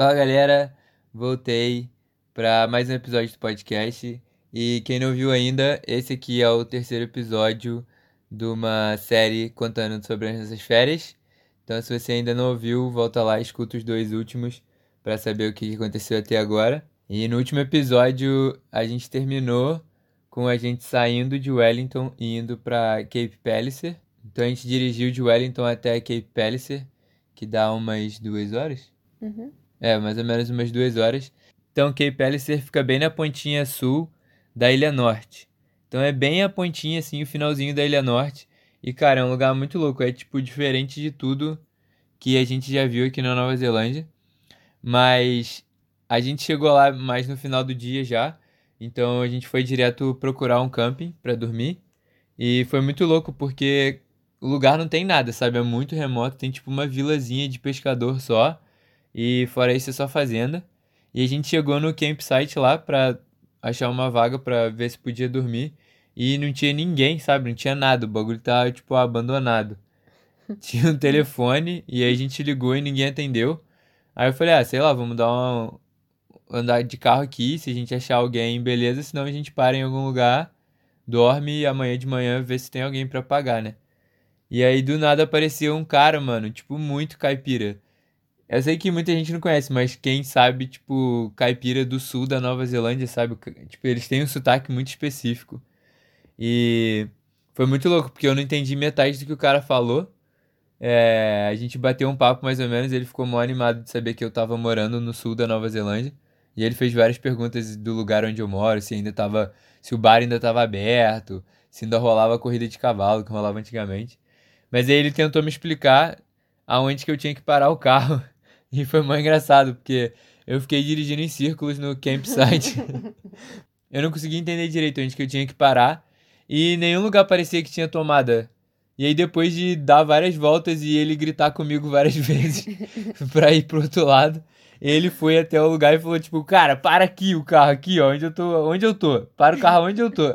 Fala galera, voltei para mais um episódio do podcast. E quem não viu ainda, esse aqui é o terceiro episódio de uma série contando sobre as nossas férias. Então, se você ainda não ouviu, volta lá e escuta os dois últimos para saber o que aconteceu até agora. E no último episódio, a gente terminou com a gente saindo de Wellington e indo para Cape Palliser. Então, a gente dirigiu de Wellington até Cape Palliser, que dá umas duas horas. Uhum. É, mais ou menos umas duas horas. Então, Cape Palliser fica bem na pontinha sul da Ilha Norte. Então, é bem a pontinha, assim, o finalzinho da Ilha Norte. E, cara, é um lugar muito louco. É, tipo, diferente de tudo que a gente já viu aqui na Nova Zelândia. Mas a gente chegou lá mais no final do dia já. Então, a gente foi direto procurar um camping para dormir. E foi muito louco, porque o lugar não tem nada, sabe? É muito remoto. Tem, tipo, uma vilazinha de pescador só. E fora isso é só fazenda. E a gente chegou no campsite lá pra achar uma vaga pra ver se podia dormir. E não tinha ninguém, sabe? Não tinha nada. O bagulho tava, tipo, abandonado. Tinha um telefone e aí a gente ligou e ninguém atendeu. Aí eu falei, ah, sei lá, vamos dar uma. andar de carro aqui. Se a gente achar alguém, beleza. Senão a gente para em algum lugar, dorme e amanhã de manhã vê se tem alguém pra pagar, né? E aí do nada apareceu um cara, mano, tipo, muito caipira. Eu sei que muita gente não conhece, mas quem sabe, tipo, caipira do sul da Nova Zelândia, sabe? Tipo, eles têm um sotaque muito específico. E foi muito louco, porque eu não entendi metade do que o cara falou. É, a gente bateu um papo mais ou menos, ele ficou mó animado de saber que eu tava morando no sul da Nova Zelândia. E ele fez várias perguntas do lugar onde eu moro, se ainda tava. se o bar ainda tava aberto, se ainda rolava corrida de cavalo, que rolava antigamente. Mas aí ele tentou me explicar aonde que eu tinha que parar o carro. E foi muito engraçado, porque eu fiquei dirigindo em círculos no campsite. eu não conseguia entender direito onde que eu tinha que parar. E nenhum lugar parecia que tinha tomada. E aí, depois de dar várias voltas e ele gritar comigo várias vezes pra ir pro outro lado, ele foi até o lugar e falou, tipo, cara, para aqui o carro, aqui, ó, onde eu tô, onde eu tô. Para o carro onde eu tô.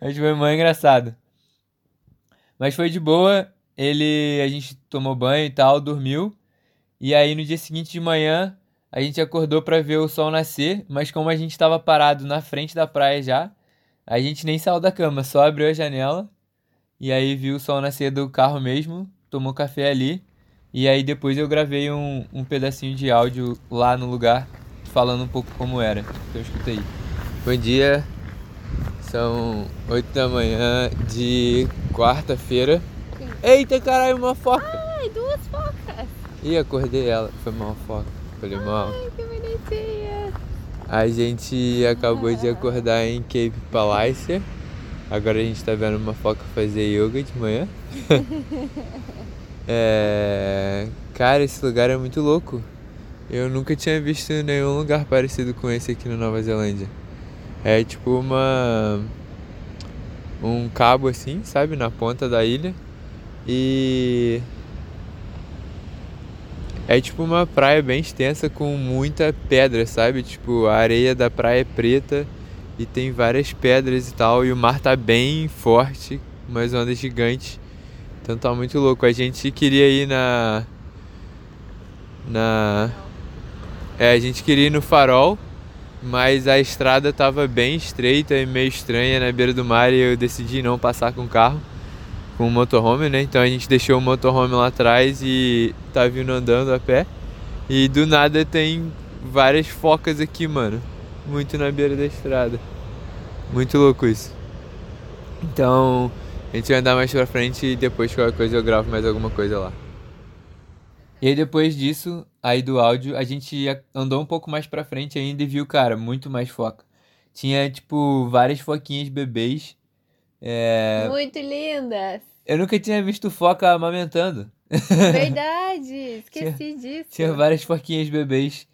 Mas foi muito engraçado. Mas foi de boa. Ele, a gente tomou banho e tal, dormiu. E aí no dia seguinte de manhã, a gente acordou para ver o sol nascer, mas como a gente estava parado na frente da praia já, a gente nem saiu da cama, só abriu a janela e aí viu o sol nascer do carro mesmo, tomou café ali. E aí depois eu gravei um, um pedacinho de áudio lá no lugar, falando um pouco como era. Então escuta aí. Bom dia, são 8 da manhã de quarta-feira. Eita caralho, uma foca! Ai, duas focas! Ih, acordei ela. Foi mal foca. Falei mal. Ai, que bonitinha! A gente acabou de acordar em Cape Palliser. Agora a gente tá vendo uma foca fazer yoga de manhã. é... Cara, esse lugar é muito louco. Eu nunca tinha visto nenhum lugar parecido com esse aqui na Nova Zelândia. É tipo uma. Um cabo assim, sabe? Na ponta da ilha. E é tipo uma praia bem extensa com muita pedra, sabe? Tipo, a areia da praia é preta e tem várias pedras e tal. E o mar tá bem forte, umas ondas gigantes. Então tá muito louco. A gente queria ir na. Na. É, a gente queria ir no farol, mas a estrada tava bem estreita e meio estranha na beira do mar e eu decidi não passar com o carro com o motorhome, né? Então a gente deixou o motorhome lá atrás e tá vindo andando a pé. E do nada tem várias focas aqui, mano. Muito na beira da estrada. Muito louco isso. Então, a gente vai andar mais pra frente e depois qualquer coisa eu gravo mais alguma coisa lá. E aí depois disso, aí do áudio, a gente andou um pouco mais pra frente ainda e viu, cara, muito mais foca. Tinha, tipo, várias foquinhas bebês. É... Muito lindas! Eu nunca tinha visto foca amamentando. Verdade, esqueci tinha, disso. Tinha várias foquinhas bebês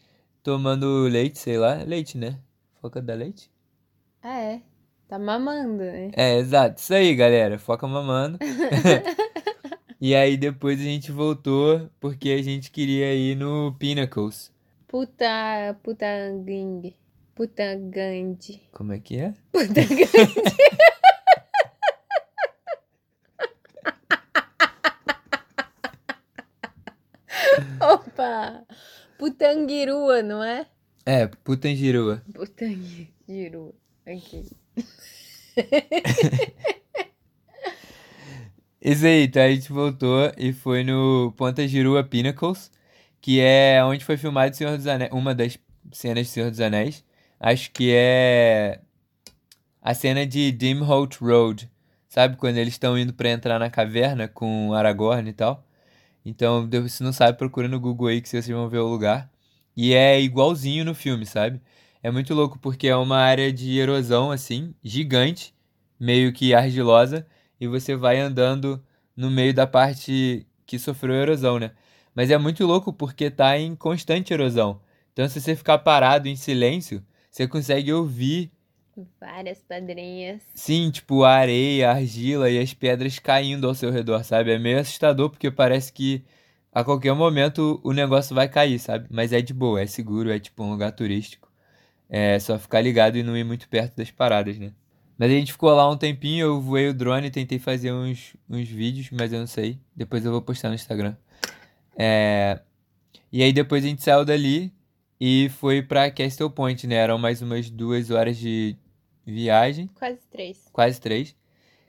tomando leite, sei lá. Leite, né? Foca dá leite? Ah, é. Tá mamando, né? É, exato. Isso aí, galera. Foca mamando. e aí depois a gente voltou porque a gente queria ir no Pinnacles. Puta. Putangang. Putangande. Como é que é? Putangande. Opa! Putanguirua, não é? É, Putanjirua. Putanguirua. Aqui. Isso aí, então a gente voltou e foi no Ponta Pinnacles, que é onde foi filmado Senhor dos Anéis, uma das cenas de Senhor dos Anéis. Acho que é a cena de Dimholt Road, sabe? Quando eles estão indo para entrar na caverna com Aragorn e tal. Então, se não sabe, procura no Google aí que vocês vão ver o lugar. E é igualzinho no filme, sabe? É muito louco porque é uma área de erosão, assim, gigante, meio que argilosa, e você vai andando no meio da parte que sofreu erosão, né? Mas é muito louco porque tá em constante erosão. Então, se você ficar parado em silêncio, você consegue ouvir. Várias pedrinhas. Sim, tipo a areia, a argila e as pedras caindo ao seu redor, sabe? É meio assustador porque parece que a qualquer momento o negócio vai cair, sabe? Mas é de boa, é seguro, é tipo um lugar turístico. É só ficar ligado e não ir muito perto das paradas, né? Mas a gente ficou lá um tempinho, eu voei o drone, tentei fazer uns, uns vídeos, mas eu não sei. Depois eu vou postar no Instagram. É... E aí depois a gente saiu dali e foi pra Castle Point, né? Eram mais umas duas horas de viagem. Quase três. Quase três.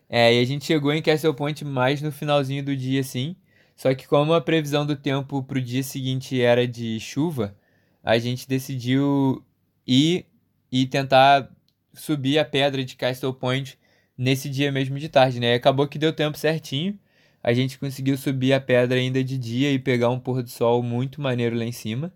É, e a gente chegou em Castle Point mais no finalzinho do dia, assim. Só que como a previsão do tempo pro dia seguinte era de chuva, a gente decidiu ir e tentar subir a pedra de Castle Point nesse dia mesmo de tarde, né? E acabou que deu tempo certinho. A gente conseguiu subir a pedra ainda de dia e pegar um pôr do sol muito maneiro lá em cima.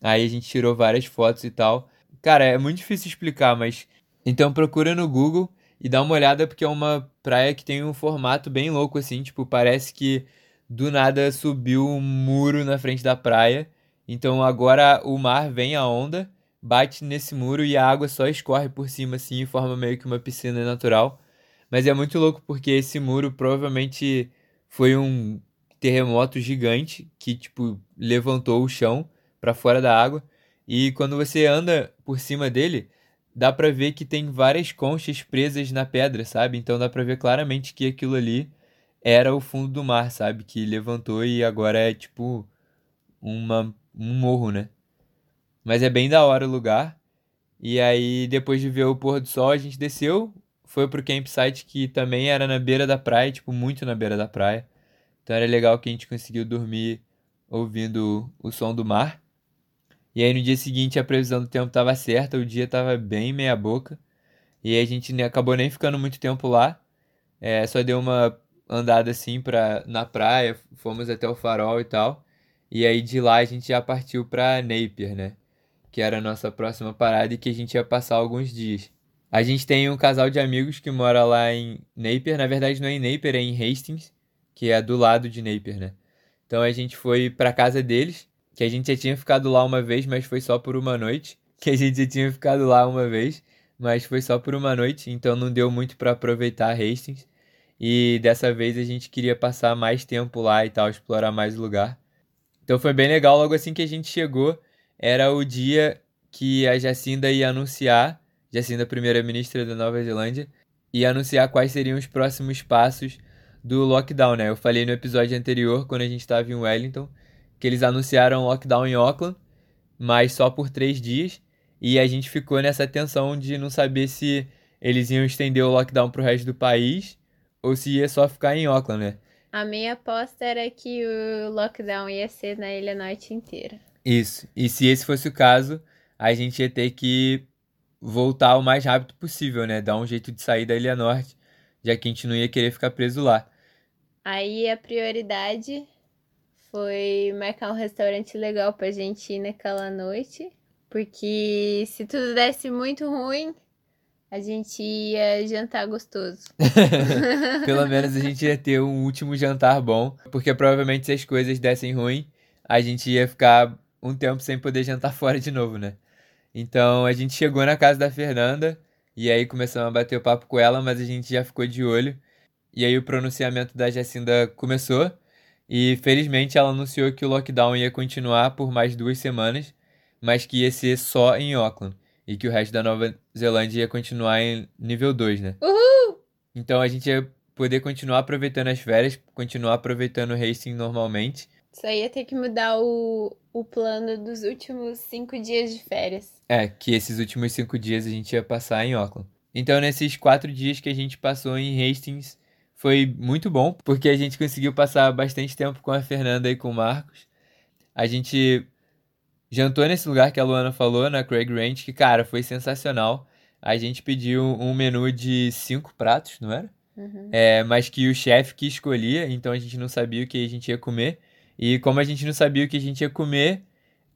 Aí a gente tirou várias fotos e tal. Cara, é muito difícil explicar, mas então procura no Google e dá uma olhada porque é uma praia que tem um formato bem louco assim, tipo, parece que do nada subiu um muro na frente da praia. Então agora o mar vem a onda bate nesse muro e a água só escorre por cima assim e forma meio que uma piscina natural. Mas é muito louco porque esse muro provavelmente foi um terremoto gigante que tipo levantou o chão para fora da água e quando você anda por cima dele, dá para ver que tem várias conchas presas na pedra, sabe? Então dá para ver claramente que aquilo ali era o fundo do mar, sabe? Que levantou e agora é tipo uma, um morro, né? Mas é bem da hora o lugar. E aí, depois de ver o pôr do sol, a gente desceu, foi pro campsite que também era na beira da praia, tipo, muito na beira da praia. Então era legal que a gente conseguiu dormir ouvindo o som do mar. E aí no dia seguinte a previsão do tempo estava certa, o dia estava bem meia boca. E a gente acabou nem ficando muito tempo lá. É, só deu uma andada assim pra, na praia, fomos até o farol e tal. E aí de lá a gente já partiu pra Napier, né? que era a nossa próxima parada e que a gente ia passar alguns dias. A gente tem um casal de amigos que mora lá em Napier, na verdade não é em Napier, é em Hastings, que é do lado de Napier, né? Então a gente foi pra casa deles, que a gente já tinha ficado lá uma vez, mas foi só por uma noite. Que a gente já tinha ficado lá uma vez, mas foi só por uma noite, então não deu muito para aproveitar Hastings. E dessa vez a gente queria passar mais tempo lá e tal, explorar mais o lugar. Então foi bem legal, logo assim que a gente chegou, era o dia que a Jacinda ia anunciar, Jacinda, primeira-ministra da Nova Zelândia, ia anunciar quais seriam os próximos passos do lockdown, né? Eu falei no episódio anterior, quando a gente estava em Wellington, que eles anunciaram lockdown em Auckland, mas só por três dias, e a gente ficou nessa tensão de não saber se eles iam estender o lockdown para o resto do país ou se ia só ficar em Auckland, né? A minha aposta era que o lockdown ia ser na Ilha Norte inteira. Isso. E se esse fosse o caso, a gente ia ter que voltar o mais rápido possível, né? Dar um jeito de sair da Ilha Norte, já que a gente não ia querer ficar preso lá. Aí a prioridade foi marcar um restaurante legal pra gente ir naquela noite. Porque se tudo desse muito ruim, a gente ia jantar gostoso. Pelo menos a gente ia ter um último jantar bom. Porque provavelmente se as coisas dessem ruim, a gente ia ficar um tempo sem poder jantar fora de novo, né? Então a gente chegou na casa da Fernanda e aí começamos a bater o papo com ela, mas a gente já ficou de olho. E aí o pronunciamento da Jacinda começou e felizmente ela anunciou que o lockdown ia continuar por mais duas semanas, mas que ia ser só em Auckland e que o resto da Nova Zelândia ia continuar em nível 2, né? Uhul! Então a gente ia poder continuar aproveitando as férias, continuar aproveitando o racing normalmente Só ia ter que mudar o, o plano dos últimos cinco dias de férias. É, que esses últimos cinco dias a gente ia passar em Auckland. Então, nesses quatro dias que a gente passou em Hastings, foi muito bom, porque a gente conseguiu passar bastante tempo com a Fernanda e com o Marcos. A gente jantou nesse lugar que a Luana falou, na Craig Ranch, que, cara, foi sensacional. A gente pediu um menu de cinco pratos, não era? Uhum. É, mas que o chefe que escolhia, então a gente não sabia o que a gente ia comer. E como a gente não sabia o que a gente ia comer,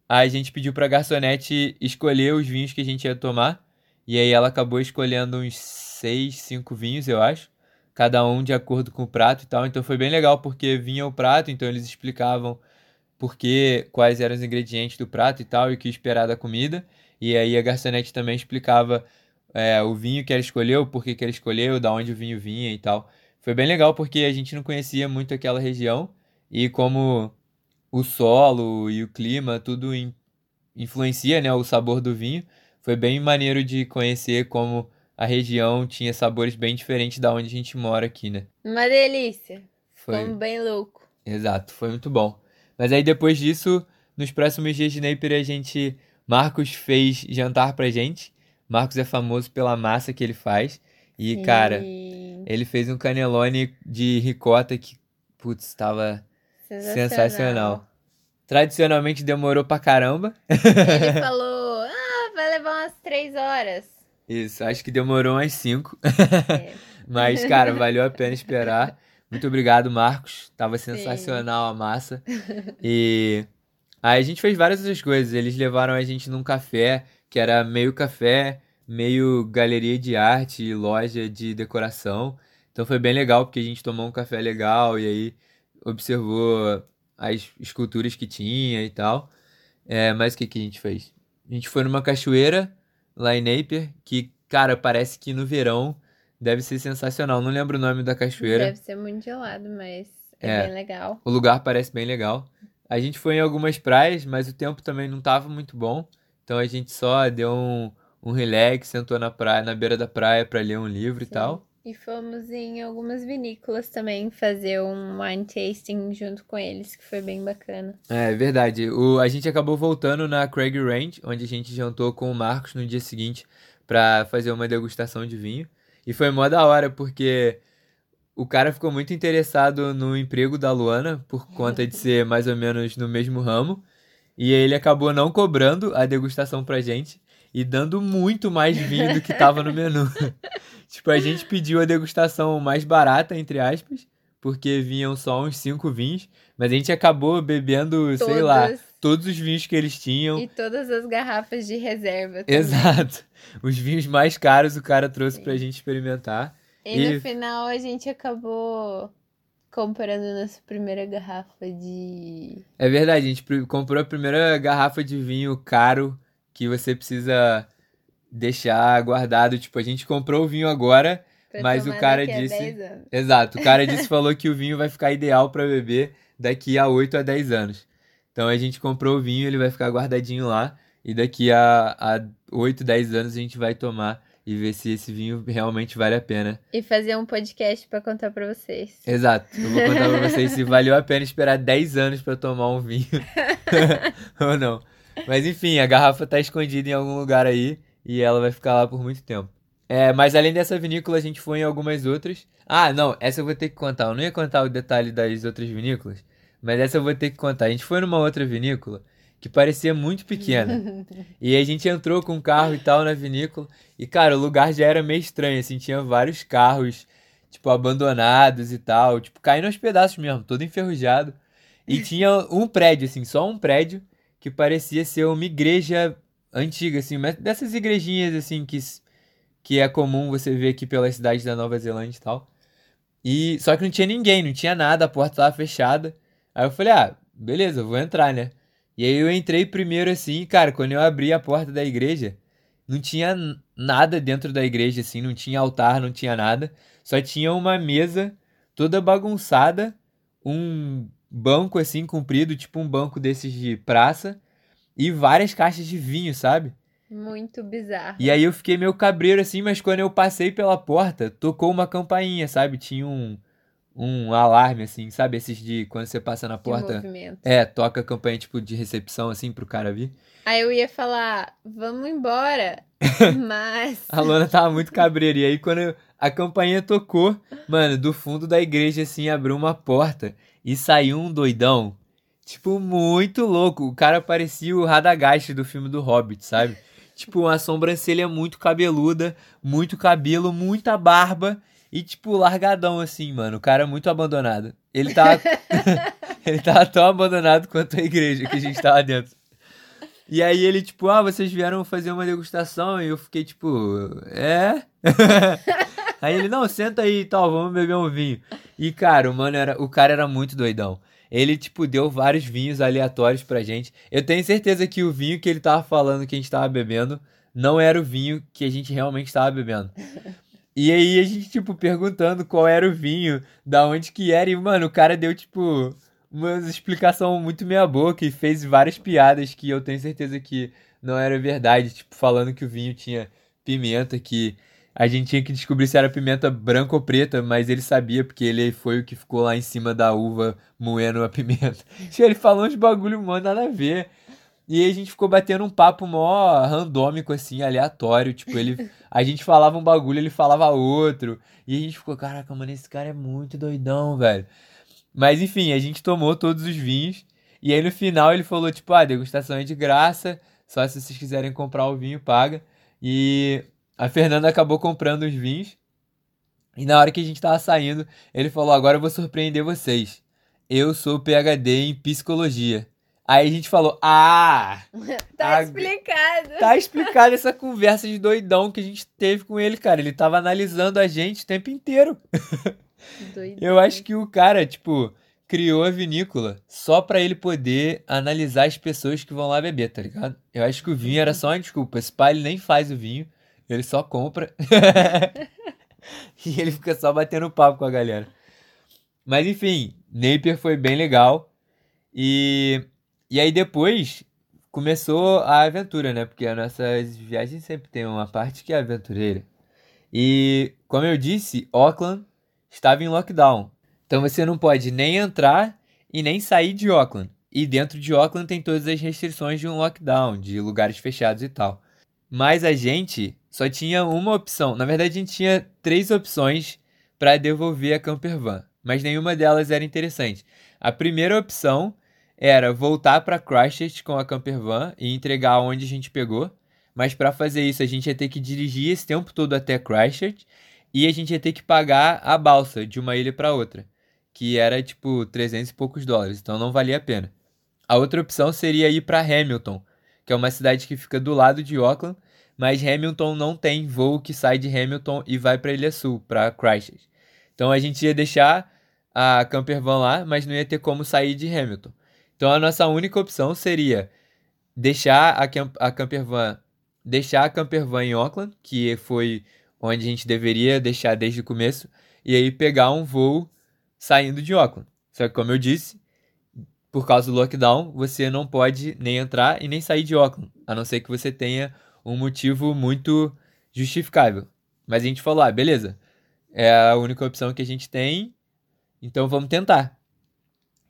a gente pediu pra garçonete escolher os vinhos que a gente ia tomar. E aí ela acabou escolhendo uns seis, cinco vinhos, eu acho. Cada um de acordo com o prato e tal. Então foi bem legal, porque vinha o prato, então eles explicavam porque quais eram os ingredientes do prato e tal, e o que esperar da comida. E aí a garçonete também explicava é, o vinho que ela escolheu, por que, que ela escolheu, da onde o vinho vinha e tal. Foi bem legal porque a gente não conhecia muito aquela região e como o solo e o clima tudo in, influencia né, o sabor do vinho, foi bem maneiro de conhecer como a região tinha sabores bem diferentes da onde a gente mora aqui, né? Uma delícia. Foi... Ficamos bem louco. Exato, foi muito bom. Mas aí depois disso, nos próximos dias de Napier, a gente. Marcos fez jantar pra gente. Marcos é famoso pela massa que ele faz. E, Sim. cara, ele fez um canelone de ricota que, putz, estava sensacional. Tradicionalmente demorou pra caramba. Ele falou: Ah, vai levar umas três horas. Isso, acho que demorou umas cinco. É. Mas, cara, valeu a pena esperar. Muito obrigado, Marcos. Tava sensacional a massa. E aí a gente fez várias outras coisas. Eles levaram a gente num café que era meio café, meio galeria de arte e loja de decoração. Então foi bem legal porque a gente tomou um café legal e aí observou as esculturas que tinha e tal. É, mas o que, que a gente fez? A gente foi numa cachoeira lá em Napier, que, cara, parece que no verão deve ser sensacional. Não lembro o nome da cachoeira. Deve ser muito gelado, mas é, É. bem legal. O lugar parece bem legal. A gente foi em algumas praias, mas o tempo também não estava muito bom. Então a gente só deu um, um relax, sentou na praia, na beira da praia para ler um livro e Sim. tal. E fomos em algumas vinícolas também fazer um wine tasting junto com eles, que foi bem bacana. É verdade. O, a gente acabou voltando na Craig Range, onde a gente jantou com o Marcos no dia seguinte para fazer uma degustação de vinho. E foi mó da hora, porque o cara ficou muito interessado no emprego da Luana, por conta de ser mais ou menos no mesmo ramo. E ele acabou não cobrando a degustação pra gente e dando muito mais vinho do que tava no menu. tipo, a gente pediu a degustação mais barata, entre aspas, porque vinham só uns cinco vinhos, mas a gente acabou bebendo, sei lá, todos os vinhos que eles tinham. E todas as garrafas de reserva também. Exato. Os vinhos mais caros o cara trouxe Sim. pra gente experimentar. E, E- no final a gente acabou comprando nossa primeira garrafa de. É verdade, a gente comprou a primeira garrafa de vinho caro que você precisa deixar guardado. Tipo, a gente comprou o vinho agora. pra Mas o cara disse- 10 anos. Exato, o cara disse falou que o vinho vai ficar ideal pra beber daqui a 8 a 10 anos. Então a gente comprou o vinho, ele vai ficar guardadinho lá. E daqui a, a 8, 10 anos a gente vai tomar e ver se esse vinho realmente vale a pena. E fazer um podcast pra contar pra vocês. Exato. Eu vou contar pra vocês se valeu a pena esperar 10 anos pra tomar um vinho ou não. Mas enfim, a garrafa tá escondida em algum lugar aí e ela vai ficar lá por muito tempo. É, mas além dessa vinícola, a gente foi em algumas outras. Ah, não, essa eu vou ter que contar. Eu não ia contar o detalhe das outras vinícolas, mas essa eu vou ter que contar. A gente foi numa outra vinícola que parecia muito pequena. E a gente entrou com o carro e tal na vinícola. E, cara, o lugar já era meio estranho, assim, tinha vários carros, tipo, abandonados e tal, tipo, caindo aos pedaços mesmo, todo enferrujado. E tinha um prédio, assim, só um prédio, que parecia ser uma igreja antiga, assim, dessas igrejinhas, assim, que, que é comum você ver aqui pelas cidades da Nova Zelândia e tal. E, só que não tinha ninguém, não tinha nada, a porta tava fechada. Aí eu falei, ah, beleza, vou entrar, né? E aí eu entrei primeiro assim, cara, quando eu abri a porta da igreja, não tinha nada dentro da igreja, assim, não tinha altar, não tinha nada. Só tinha uma mesa toda bagunçada, um banco assim comprido, tipo um banco desses de praça, e várias caixas de vinho, sabe? Muito bizarro. E aí eu fiquei meio cabreiro assim, mas quando eu passei pela porta, tocou uma campainha, sabe? Tinha um, um alarme, assim, sabe? Esses de quando você passa na porta. É, toca a campanha, tipo, de recepção, assim, pro cara vir. Aí eu ia falar, vamos embora. Mas. A Luana tava muito cabreira. E aí, quando a campainha tocou, mano, do fundo da igreja, assim, abriu uma porta e saiu um doidão. Tipo, muito louco. O cara parecia o Radagast do filme do Hobbit, sabe? Tipo, uma sobrancelha muito cabeluda, muito cabelo, muita barba e, tipo, largadão assim, mano. O cara muito abandonado. Ele tava. ele tava tão abandonado quanto a igreja que a gente tava dentro. E aí ele, tipo, ah, vocês vieram fazer uma degustação e eu fiquei, tipo, é? aí ele, não, senta aí e tal, vamos beber um vinho. E, cara, o mano era. O cara era muito doidão. Ele, tipo, deu vários vinhos aleatórios pra gente. Eu tenho certeza que o vinho que ele tava falando que a gente tava bebendo não era o vinho que a gente realmente tava bebendo. E aí a gente, tipo, perguntando qual era o vinho, da onde que era. E, mano, o cara deu, tipo, uma explicação muito meia boca e fez várias piadas que eu tenho certeza que não era verdade. Tipo, falando que o vinho tinha pimenta, que a gente tinha que descobrir se era pimenta branca ou preta, mas ele sabia porque ele foi o que ficou lá em cima da uva moendo a pimenta. ele falou uns bagulho, mano, nada a ver. E aí a gente ficou batendo um papo mó randômico, assim, aleatório. Tipo, ele. A gente falava um bagulho, ele falava outro. E a gente ficou, caraca, mano, esse cara é muito doidão, velho. Mas enfim, a gente tomou todos os vinhos. E aí no final ele falou, tipo, ah, degustação é de graça. Só se vocês quiserem comprar o vinho, paga. E a Fernanda acabou comprando os vinhos. E na hora que a gente tava saindo, ele falou: Agora eu vou surpreender vocês. Eu sou PhD em psicologia. Aí a gente falou: Ah! tá a... explicado. Tá explicado essa conversa de doidão que a gente teve com ele, cara. Ele tava analisando a gente o tempo inteiro. Doidão. Eu acho que o cara, tipo, criou a vinícola só para ele poder analisar as pessoas que vão lá beber, tá ligado? Eu acho que o vinho era só uma desculpa. Esse pai ele nem faz o vinho. Ele só compra. e ele fica só batendo papo com a galera. Mas enfim, Napier foi bem legal. E, e aí depois começou a aventura, né? Porque as nossas viagens sempre tem uma parte que é aventureira. E como eu disse, Auckland estava em lockdown. Então você não pode nem entrar e nem sair de Auckland. E dentro de Auckland tem todas as restrições de um lockdown, de lugares fechados e tal. Mas a gente só tinha uma opção. Na verdade, a gente tinha três opções para devolver a camper van, mas nenhuma delas era interessante. A primeira opção era voltar para Christchurch com a camper van e entregar onde a gente pegou. Mas para fazer isso, a gente ia ter que dirigir esse tempo todo até Christchurch e a gente ia ter que pagar a balsa de uma ilha para outra, que era tipo 300 e poucos dólares, então não valia a pena. A outra opção seria ir para Hamilton, que é uma cidade que fica do lado de Auckland, mas Hamilton não tem voo que sai de Hamilton e vai para Ilha Sul, para Christchurch. Então a gente ia deixar a campervan lá, mas não ia ter como sair de Hamilton. Então a nossa única opção seria deixar a, camp a campervan deixar a campervan em Auckland, que foi onde a gente deveria deixar desde o começo, e aí pegar um voo saindo de Auckland. Só que como eu disse, por causa do lockdown, você não pode nem entrar e nem sair de Auckland, a não ser que você tenha um motivo muito justificável. Mas a gente falou, ah, beleza, é a única opção que a gente tem, então vamos tentar.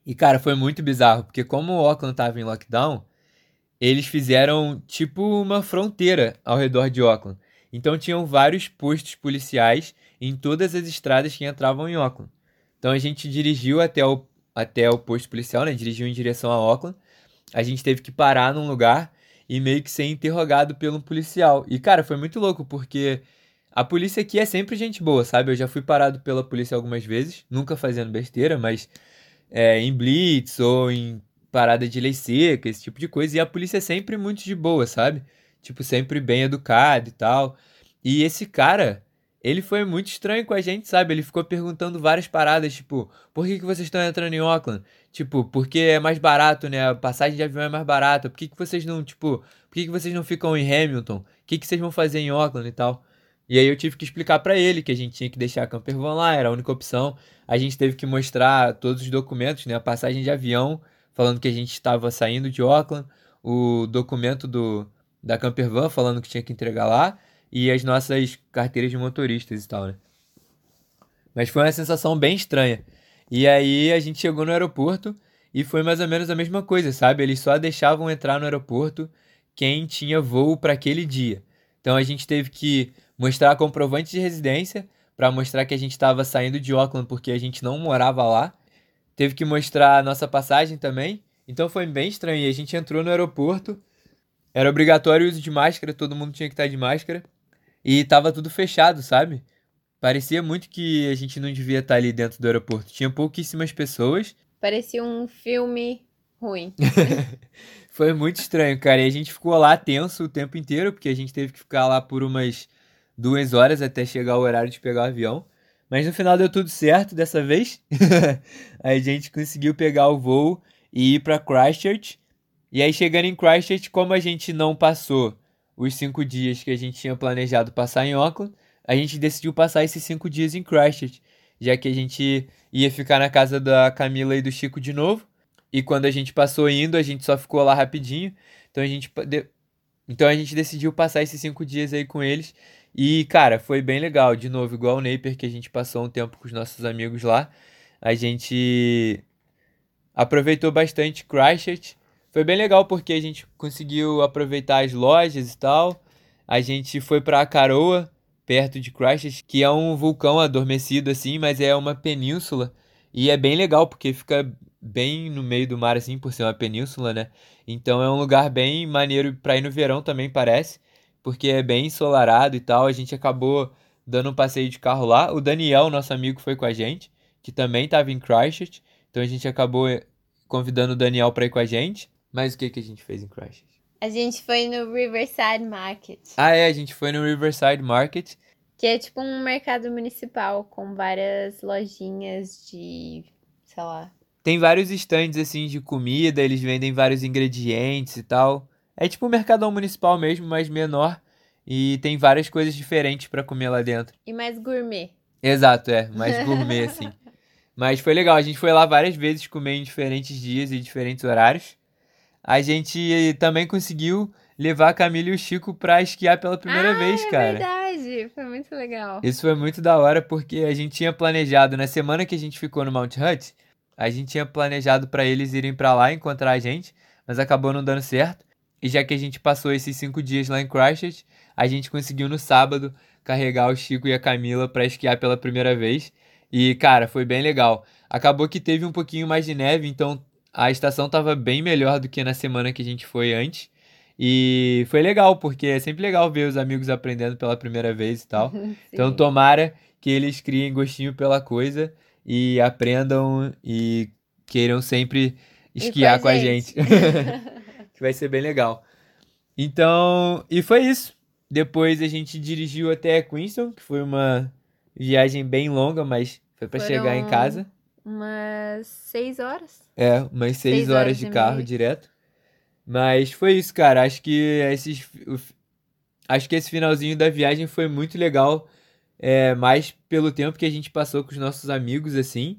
E cara, foi muito bizarro, porque como o Auckland estava em lockdown, eles fizeram tipo uma fronteira ao redor de Auckland. Então tinham vários postos policiais em todas as estradas que entravam em Auckland. Então a gente dirigiu até o, até o posto policial, né? Dirigiu em direção a Auckland. A gente teve que parar num lugar e meio que ser interrogado pelo policial. E, cara, foi muito louco, porque a polícia aqui é sempre gente boa, sabe? Eu já fui parado pela polícia algumas vezes, nunca fazendo besteira, mas é, em blitz ou em parada de lei seca, esse tipo de coisa. E a polícia é sempre muito de boa, sabe? Tipo, sempre bem educado e tal. E esse cara, ele foi muito estranho com a gente, sabe? Ele ficou perguntando várias paradas, tipo, por que, que vocês estão entrando em Auckland? Tipo, porque é mais barato, né? A passagem de avião é mais barata. Por que, que vocês não, tipo, por que, que vocês não ficam em Hamilton? O que, que vocês vão fazer em Auckland e tal? E aí eu tive que explicar para ele que a gente tinha que deixar a campervan lá, era a única opção. A gente teve que mostrar todos os documentos, né? A passagem de avião, falando que a gente estava saindo de Auckland, o documento do, da campervan falando que tinha que entregar lá e as nossas carteiras de motoristas e tal, né? Mas foi uma sensação bem estranha. E aí a gente chegou no aeroporto e foi mais ou menos a mesma coisa, sabe? Eles só deixavam entrar no aeroporto quem tinha voo para aquele dia. Então a gente teve que mostrar comprovante de residência para mostrar que a gente estava saindo de Auckland porque a gente não morava lá. Teve que mostrar a nossa passagem também. Então foi bem estranho. E a gente entrou no aeroporto. Era obrigatório o uso de máscara, todo mundo tinha que estar de máscara. E tava tudo fechado, sabe? Parecia muito que a gente não devia estar ali dentro do aeroporto. Tinha pouquíssimas pessoas. Parecia um filme ruim. Foi muito estranho, cara. E a gente ficou lá tenso o tempo inteiro, porque a gente teve que ficar lá por umas duas horas até chegar o horário de pegar o avião. Mas no final deu tudo certo dessa vez. a gente conseguiu pegar o voo e ir para Christchurch. E aí, chegando em Christchurch, como a gente não passou os cinco dias que a gente tinha planejado passar em Auckland, a gente decidiu passar esses cinco dias em Christchurch, já que a gente ia ficar na casa da Camila e do Chico de novo. E quando a gente passou indo, a gente só ficou lá rapidinho. Então a gente, então a gente decidiu passar esses cinco dias aí com eles. E, cara, foi bem legal. De novo, igual o Napier, que a gente passou um tempo com os nossos amigos lá. A gente aproveitou bastante Christchurch. Foi bem legal porque a gente conseguiu aproveitar as lojas e tal. A gente foi para Caroa, perto de Christchurch, que é um vulcão adormecido assim, mas é uma península. E é bem legal porque fica bem no meio do mar assim, por ser uma península, né? Então é um lugar bem maneiro para ir no verão também parece, porque é bem ensolarado e tal. A gente acabou dando um passeio de carro lá. O Daniel, nosso amigo, foi com a gente, que também estava em Christchurch. Então a gente acabou convidando o Daniel para ir com a gente. Mas o que, que a gente fez em Christchurch? A gente foi no Riverside Market. Ah, é, a gente foi no Riverside Market. Que é tipo um mercado municipal com várias lojinhas de, sei lá. Tem vários estandes assim de comida, eles vendem vários ingredientes e tal. É tipo um mercadão municipal mesmo, mas menor. E tem várias coisas diferentes para comer lá dentro. E mais gourmet. Exato, é, mais gourmet assim. Mas foi legal, a gente foi lá várias vezes comer em diferentes dias e diferentes horários. A gente também conseguiu levar a Camila e o Chico pra esquiar pela primeira ah, vez, é cara. verdade, foi muito legal. Isso foi muito da hora porque a gente tinha planejado, na semana que a gente ficou no Mount Hutt, a gente tinha planejado para eles irem para lá encontrar a gente, mas acabou não dando certo. E já que a gente passou esses cinco dias lá em Christchurch, a gente conseguiu no sábado carregar o Chico e a Camila para esquiar pela primeira vez. E, cara, foi bem legal. Acabou que teve um pouquinho mais de neve, então a estação estava bem melhor do que na semana que a gente foi antes. E foi legal, porque é sempre legal ver os amigos aprendendo pela primeira vez e tal. então, tomara que eles criem gostinho pela coisa e aprendam e queiram sempre esquiar com a gente. Com a gente. que vai ser bem legal. Então, e foi isso. Depois a gente dirigiu até Queenstown, que foi uma Viagem bem longa, mas foi para chegar em casa. Umas seis horas. É, umas seis, seis horas, horas, de carro meio. direto. Mas foi isso, cara. Acho que esses. Acho que esse finalzinho da viagem foi muito legal. É, mais pelo tempo que a gente passou com os nossos amigos, assim.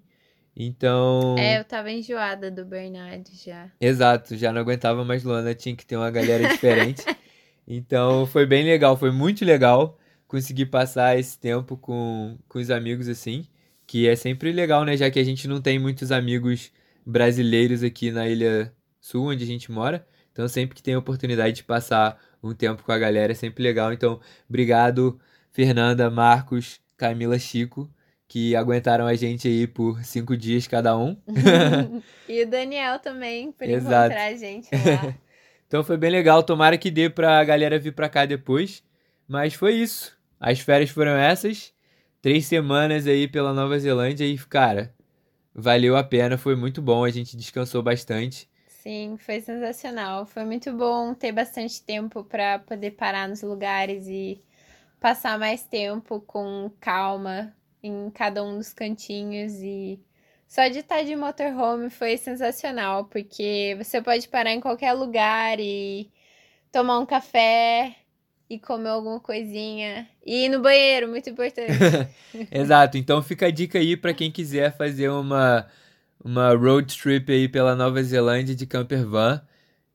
Então. É, eu tava enjoada do Bernardo já. Exato, já não aguentava mais Luana, tinha que ter uma galera diferente. então foi bem legal, foi muito legal conseguir passar esse tempo com, com os amigos assim, que é sempre legal, né? Já que a gente não tem muitos amigos brasileiros aqui na Ilha Sul, onde a gente mora. Então, sempre que tem a oportunidade de passar um tempo com a galera, é sempre legal. Então, obrigado, Fernanda, Marcos, Camila, Chico, que aguentaram a gente aí por cinco dias cada um. e o Daniel também, por Exato. encontrar a gente lá. então, foi bem legal. Tomara que dê pra galera vir pra cá depois. Mas foi isso. As férias foram essas. Três semanas aí pela Nova Zelândia e, cara, valeu a pena, foi muito bom, a gente descansou bastante. Sim, foi sensacional. Foi muito bom ter bastante tempo para poder parar nos lugares e passar mais tempo com calma em cada um dos cantinhos e só de estar de motorhome foi sensacional, porque você pode parar em qualquer lugar e tomar um café e comer alguma coisinha. E ir no banheiro, muito importante. Exato. Então fica a dica aí para quem quiser fazer uma, uma road trip aí pela Nova Zelândia de camper van.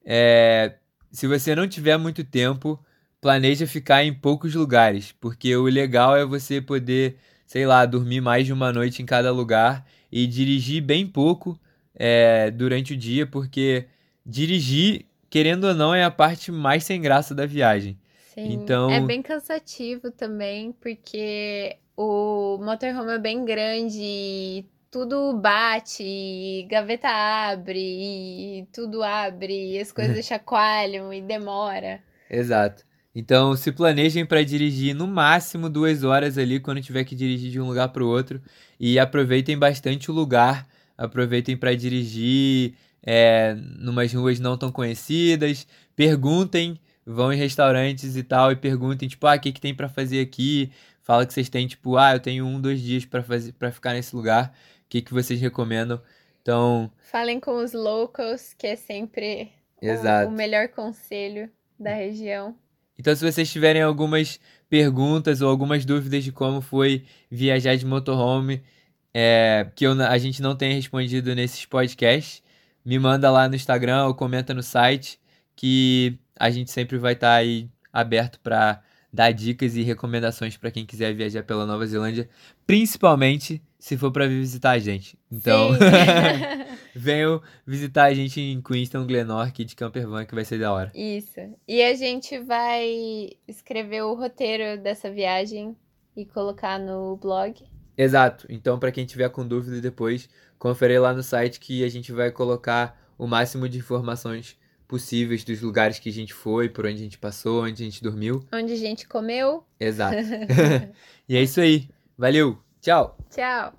É, se você não tiver muito tempo, planeja ficar em poucos lugares, porque o legal é você poder, sei lá, dormir mais de uma noite em cada lugar e dirigir bem pouco é, durante o dia, porque dirigir, querendo ou não, é a parte mais sem graça da viagem. Sim, Então- é bem cansativo também, porque o motorhome é bem grande e tudo bate, e gaveta abre, e tudo abre, e as coisas chacoalham e demora. Exato. Então, se planejem para dirigir no máximo duas horas ali quando tiver que dirigir de um lugar para o outro e aproveitem bastante o lugar. Aproveitem para dirigir é, numas ruas não tão conhecidas. Perguntem, vão em restaurantes e tal e perguntem tipo, ah, o que que tem para fazer aqui? Fala que vocês têm tipo, ah, eu tenho um, dois dias para fazer, para ficar nesse lugar. O que que vocês recomendam? Então, Falem com os locals, que é sempre o- o melhor conselho da região. Então, se vocês tiverem algumas perguntas ou algumas dúvidas de como foi viajar de motorhome, é, que eu, a gente não tenha respondido nesses podcasts, me manda lá no Instagram ou comenta no site, que a gente sempre vai estar aí aberto para dar dicas e recomendações para quem quiser viajar pela Nova Zelândia, principalmente se for para visitar a gente. Então, venham visitar a gente em Queenstown, Glenorchy de Campervan, que vai ser da hora. Isso. E a gente vai escrever o roteiro dessa viagem e colocar no blog. Exato. Então, para quem tiver com dúvida depois, confere lá no site que a gente vai colocar o máximo de informações possíveis dos lugares que a gente foi, por onde a gente passou, onde a gente dormiu. Onde a gente comeu. Exato. e é isso aí. Valeu. Tchau. Tchau!